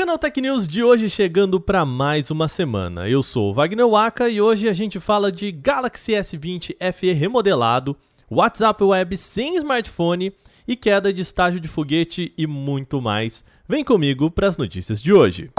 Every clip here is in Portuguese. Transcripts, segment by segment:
Canal Tech News de hoje chegando para mais uma semana. Eu sou o Wagner Waka e hoje a gente fala de Galaxy S20 FE remodelado, WhatsApp Web sem smartphone e queda de estágio de foguete e muito mais. Vem comigo para as notícias de hoje.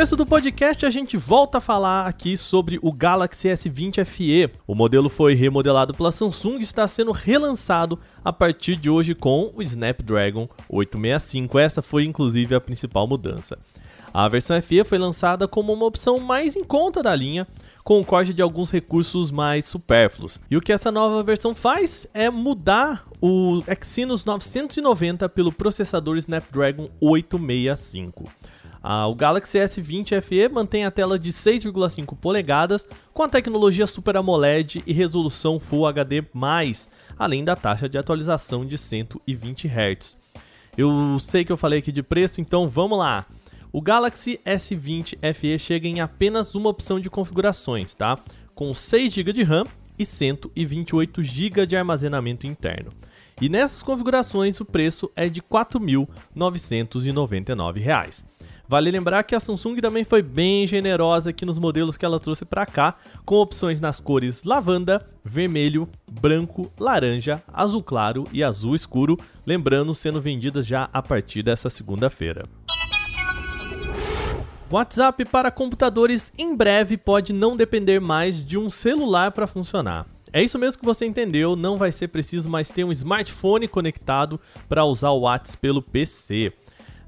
Começo do podcast a gente volta a falar aqui sobre o Galaxy S20 FE. O modelo foi remodelado pela Samsung e está sendo relançado a partir de hoje com o Snapdragon 865. Essa foi inclusive a principal mudança. A versão FE foi lançada como uma opção mais em conta da linha, com o corte de alguns recursos mais supérfluos. E o que essa nova versão faz é mudar o Exynos 990 pelo processador Snapdragon 865. Ah, o Galaxy S20 FE mantém a tela de 6,5 polegadas com a tecnologia Super AMOLED e resolução Full HD+, além da taxa de atualização de 120 Hz. Eu sei que eu falei aqui de preço, então vamos lá. O Galaxy S20 FE chega em apenas uma opção de configurações, tá? Com 6 GB de RAM e 128 GB de armazenamento interno. E nessas configurações o preço é de R$ 4.999. Vale lembrar que a Samsung também foi bem generosa aqui nos modelos que ela trouxe para cá, com opções nas cores lavanda, vermelho, branco, laranja, azul claro e azul escuro, lembrando sendo vendidas já a partir dessa segunda-feira. WhatsApp para computadores em breve pode não depender mais de um celular para funcionar. É isso mesmo que você entendeu, não vai ser preciso mais ter um smartphone conectado para usar o WhatsApp pelo PC.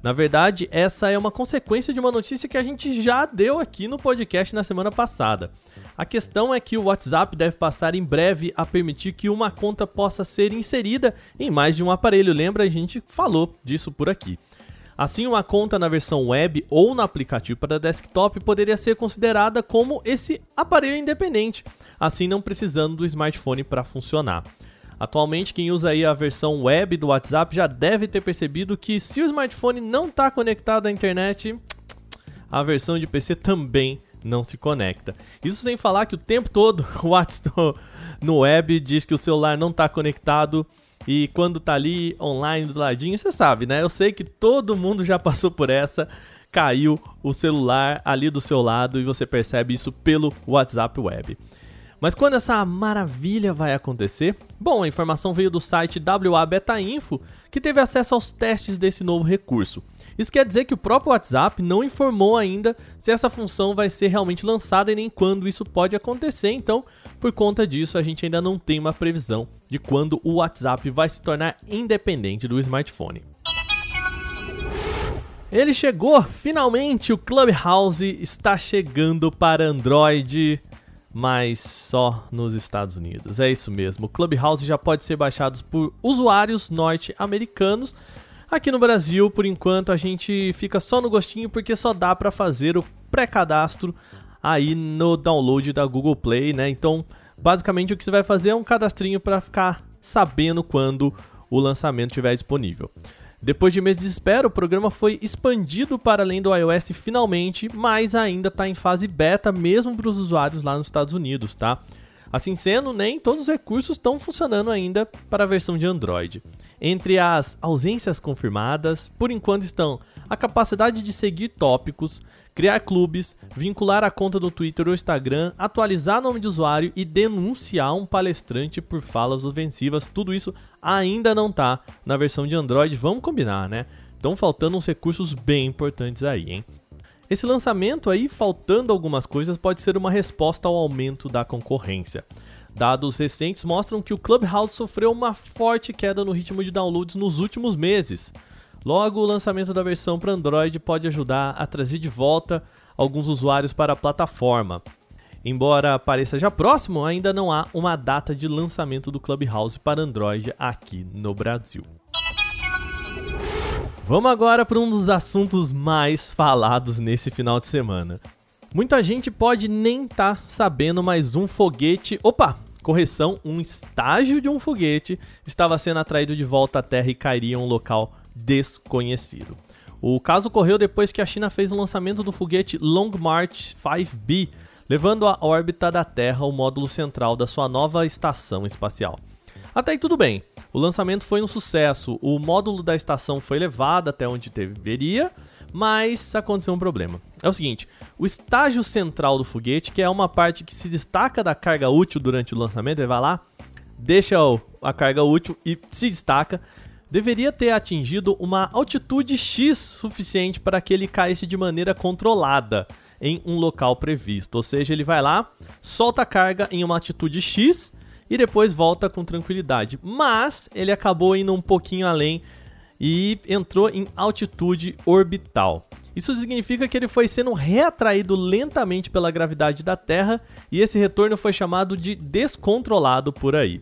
Na verdade, essa é uma consequência de uma notícia que a gente já deu aqui no podcast na semana passada. A questão é que o WhatsApp deve passar em breve a permitir que uma conta possa ser inserida em mais de um aparelho. Lembra? A gente falou disso por aqui. Assim, uma conta na versão web ou no aplicativo para desktop poderia ser considerada como esse aparelho independente, assim não precisando do smartphone para funcionar. Atualmente, quem usa aí a versão web do WhatsApp já deve ter percebido que se o smartphone não está conectado à internet, a versão de PC também não se conecta. Isso sem falar que o tempo todo o WhatsApp no web diz que o celular não está conectado e quando tá ali online do ladinho, você sabe, né? Eu sei que todo mundo já passou por essa. Caiu o celular ali do seu lado e você percebe isso pelo WhatsApp Web. Mas quando essa maravilha vai acontecer? Bom, a informação veio do site WA Beta Info, que teve acesso aos testes desse novo recurso. Isso quer dizer que o próprio WhatsApp não informou ainda se essa função vai ser realmente lançada e nem quando isso pode acontecer, então, por conta disso, a gente ainda não tem uma previsão de quando o WhatsApp vai se tornar independente do smartphone. Ele chegou, finalmente! O Clubhouse está chegando para Android mas só nos Estados Unidos. É isso mesmo. O Clubhouse já pode ser baixado por usuários norte-americanos. Aqui no Brasil, por enquanto, a gente fica só no gostinho porque só dá para fazer o pré-cadastro aí no download da Google Play, né? Então, basicamente o que você vai fazer é um cadastrinho para ficar sabendo quando o lançamento estiver disponível. Depois de meses de espera, o programa foi expandido para além do iOS finalmente, mas ainda está em fase beta mesmo para os usuários lá nos Estados Unidos, tá? Assim sendo, nem todos os recursos estão funcionando ainda para a versão de Android. Entre as ausências confirmadas, por enquanto estão a capacidade de seguir tópicos, criar clubes, vincular a conta do Twitter ou Instagram, atualizar nome de usuário e denunciar um palestrante por falas ofensivas. Tudo isso ainda não tá na versão de Android, vamos combinar, né? Estão faltando uns recursos bem importantes aí, hein? Esse lançamento aí, faltando algumas coisas, pode ser uma resposta ao aumento da concorrência. Dados recentes mostram que o Clubhouse sofreu uma forte queda no ritmo de downloads nos últimos meses. Logo, o lançamento da versão para Android pode ajudar a trazer de volta alguns usuários para a plataforma. Embora pareça já próximo, ainda não há uma data de lançamento do Clubhouse para Android aqui no Brasil. Vamos agora para um dos assuntos mais falados nesse final de semana. Muita gente pode nem estar tá sabendo, mas um foguete. Opa! Correção, um estágio de um foguete estava sendo atraído de volta à Terra e cairia em um local desconhecido. O caso ocorreu depois que a China fez o lançamento do foguete Long March 5B, levando à órbita da Terra o módulo central da sua nova estação espacial. Até aí tudo bem. O lançamento foi um sucesso. O módulo da estação foi levado até onde deveria, mas aconteceu um problema. É o seguinte: o estágio central do foguete, que é uma parte que se destaca da carga útil durante o lançamento, ele vai lá, deixa a carga útil e se destaca deveria ter atingido uma altitude X suficiente para que ele caísse de maneira controlada em um local previsto. Ou seja, ele vai lá, solta a carga em uma altitude X e depois volta com tranquilidade. Mas ele acabou indo um pouquinho além e entrou em altitude orbital. Isso significa que ele foi sendo reatraído lentamente pela gravidade da Terra e esse retorno foi chamado de descontrolado por aí.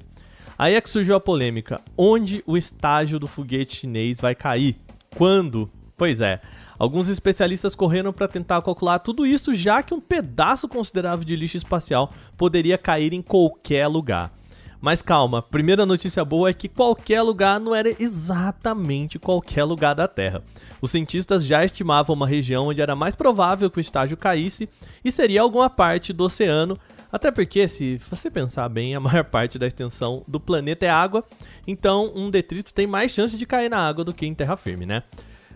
Aí é que surgiu a polêmica: onde o estágio do foguete chinês vai cair? Quando? Pois é. Alguns especialistas correram para tentar calcular tudo isso, já que um pedaço considerável de lixo espacial poderia cair em qualquer lugar. Mas calma, primeira notícia boa é que qualquer lugar não era exatamente qualquer lugar da Terra. Os cientistas já estimavam uma região onde era mais provável que o estágio caísse e seria alguma parte do oceano até porque, se você pensar bem, a maior parte da extensão do planeta é água, então um detrito tem mais chance de cair na água do que em terra firme, né?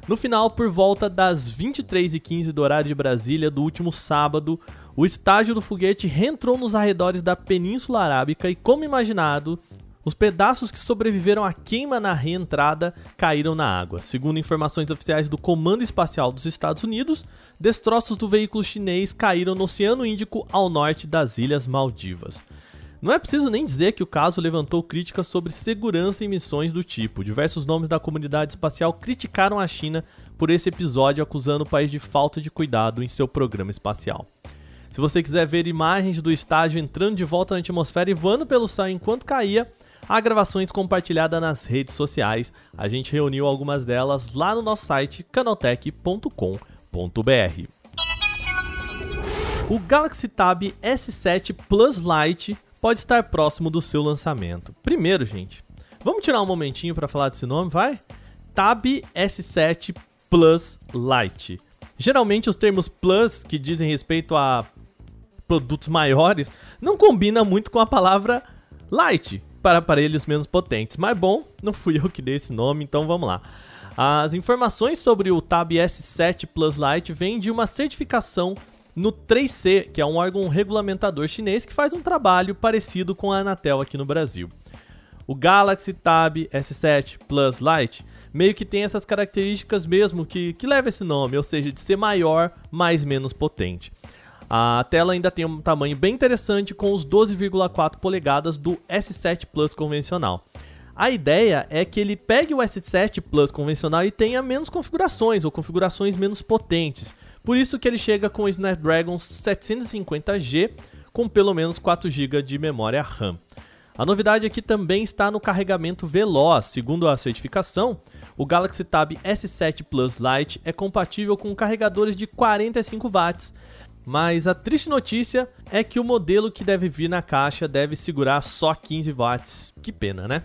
No final, por volta das 23h15 do horário de Brasília do último sábado, o estágio do foguete reentrou nos arredores da Península Arábica e, como imaginado, os pedaços que sobreviveram à queima na reentrada caíram na água. Segundo informações oficiais do Comando Espacial dos Estados Unidos, destroços do veículo chinês caíram no Oceano Índico ao norte das Ilhas Maldivas. Não é preciso nem dizer que o caso levantou críticas sobre segurança em missões do tipo. Diversos nomes da comunidade espacial criticaram a China por esse episódio, acusando o país de falta de cuidado em seu programa espacial. Se você quiser ver imagens do estágio entrando de volta na atmosfera e voando pelo céu enquanto caía, há gravações compartilhadas nas redes sociais. A gente reuniu algumas delas lá no nosso site canaltech.com.br. O Galaxy Tab S7 Plus Lite pode estar próximo do seu lançamento. Primeiro, gente, vamos tirar um momentinho para falar desse nome, vai? Tab S7 Plus Lite. Geralmente os termos Plus, que dizem respeito a produtos maiores, não combina muito com a palavra Light, para aparelhos menos potentes. Mas bom, não fui eu que dei esse nome, então vamos lá. As informações sobre o Tab S7 Plus Lite vêm de uma certificação no 3C, que é um órgão regulamentador chinês que faz um trabalho parecido com a Anatel aqui no Brasil. O Galaxy Tab S7 Plus Lite meio que tem essas características mesmo que, que leva esse nome, ou seja, de ser maior, mas menos potente. A tela ainda tem um tamanho bem interessante com os 12,4 polegadas do S7 Plus convencional. A ideia é que ele pegue o S7 Plus convencional e tenha menos configurações ou configurações menos potentes. Por isso que ele chega com o Snapdragon 750G com pelo menos 4 GB de memória RAM. A novidade aqui também está no carregamento veloz. Segundo a certificação, o Galaxy Tab S7 Plus Lite é compatível com carregadores de 45 watts mas a triste notícia é que o modelo que deve vir na caixa deve segurar só 15 watts. Que pena, né?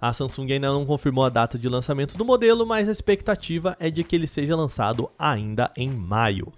A Samsung ainda não confirmou a data de lançamento do modelo, mas a expectativa é de que ele seja lançado ainda em maio.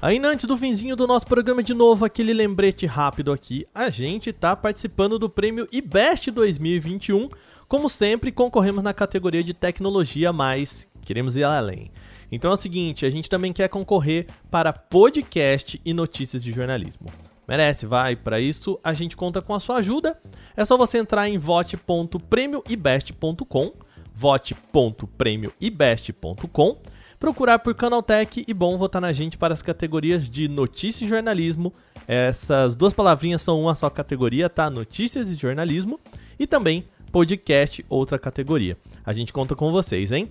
Ainda antes do finzinho do nosso programa de novo, aquele lembrete rápido aqui, a gente está participando do prêmio IBEST 2021. Como sempre, concorremos na categoria de tecnologia, mas queremos ir além. Então é o seguinte, a gente também quer concorrer para podcast e notícias de jornalismo. Merece, vai. Para isso, a gente conta com a sua ajuda. É só você entrar em vote.premioibest.com, vote.premioibest.com, procurar por Canaltech e bom votar na gente para as categorias de notícias e jornalismo. Essas duas palavrinhas são uma só categoria, tá? Notícias e jornalismo. E também podcast, outra categoria. A gente conta com vocês, hein?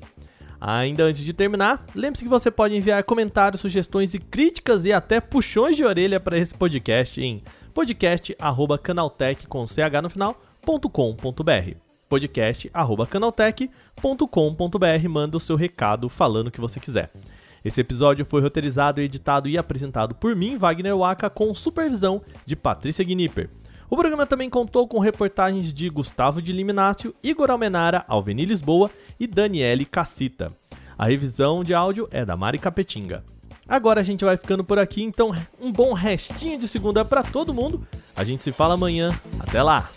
Ainda antes de terminar, lembre-se que você pode enviar comentários, sugestões e críticas e até puxões de orelha para esse podcast em podcast@canaltech com no final.com.br. podcast@canaltech.com.br manda o seu recado falando o que você quiser. Esse episódio foi roteirizado, editado e apresentado por mim, Wagner Waka, com supervisão de Patrícia Gnipper. O programa também contou com reportagens de Gustavo de Liminácio, Igor Almenara, Alveni Lisboa e Daniele Cassita. A revisão de áudio é da Mari Capetinga. Agora a gente vai ficando por aqui, então um bom restinho de segunda para todo mundo. A gente se fala amanhã. Até lá!